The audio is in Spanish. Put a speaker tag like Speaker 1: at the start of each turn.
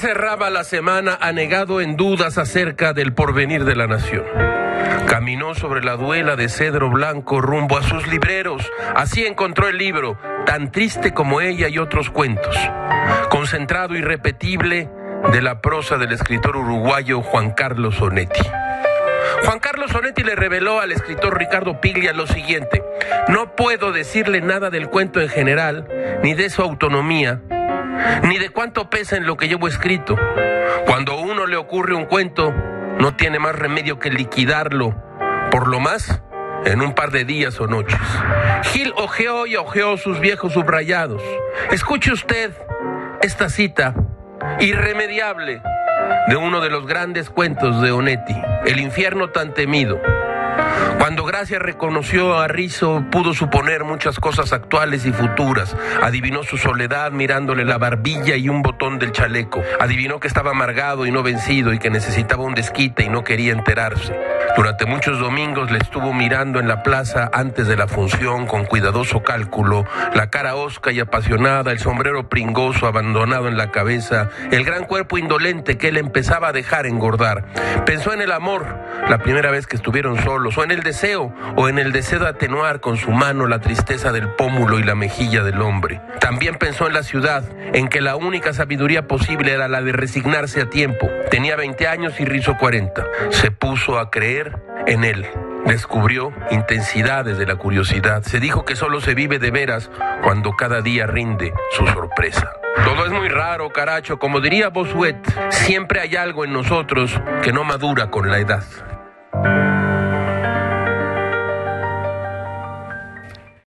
Speaker 1: cerraba la semana anegado en dudas acerca del porvenir de la nación. Caminó sobre la duela de cedro blanco rumbo a sus libreros. Así encontró el libro, tan triste como ella y otros cuentos. Concentrado y repetible de la prosa del escritor uruguayo Juan Carlos Sonetti. Juan Carlos Sonetti le reveló al escritor Ricardo Piglia lo siguiente, no puedo decirle nada del cuento en general, ni de su autonomía, ni de cuánto pesa en lo que llevo escrito. Cuando a uno le ocurre un cuento, no tiene más remedio que liquidarlo, por lo más, en un par de días o noches. Gil ojeó y ojeó sus viejos subrayados. Escuche usted esta cita irremediable de uno de los grandes cuentos de Onetti, El infierno tan temido. Cuando Gracia reconoció a Rizzo, pudo suponer muchas cosas actuales y futuras. Adivinó su soledad mirándole la barbilla y un botón del chaleco. Adivinó que estaba amargado y no vencido y que necesitaba un desquite y no quería enterarse. Durante muchos domingos le estuvo mirando en la plaza antes de la función con cuidadoso cálculo, la cara osca y apasionada, el sombrero pringoso abandonado en la cabeza, el gran cuerpo indolente que él empezaba a dejar engordar. Pensó en el amor, la primera vez que estuvieron solos, o en el deseo, o en el deseo de atenuar con su mano la tristeza del pómulo y la mejilla del hombre. También pensó en la ciudad, en que la única sabiduría posible era la de resignarse a tiempo. Tenía 20 años y Rizzo 40. Se puso a creer en él. Descubrió intensidades de la curiosidad. Se dijo que solo se vive de veras cuando cada día rinde su sorpresa. Todo es muy raro, caracho. Como diría Bossuet, siempre hay algo en nosotros que no madura con la edad.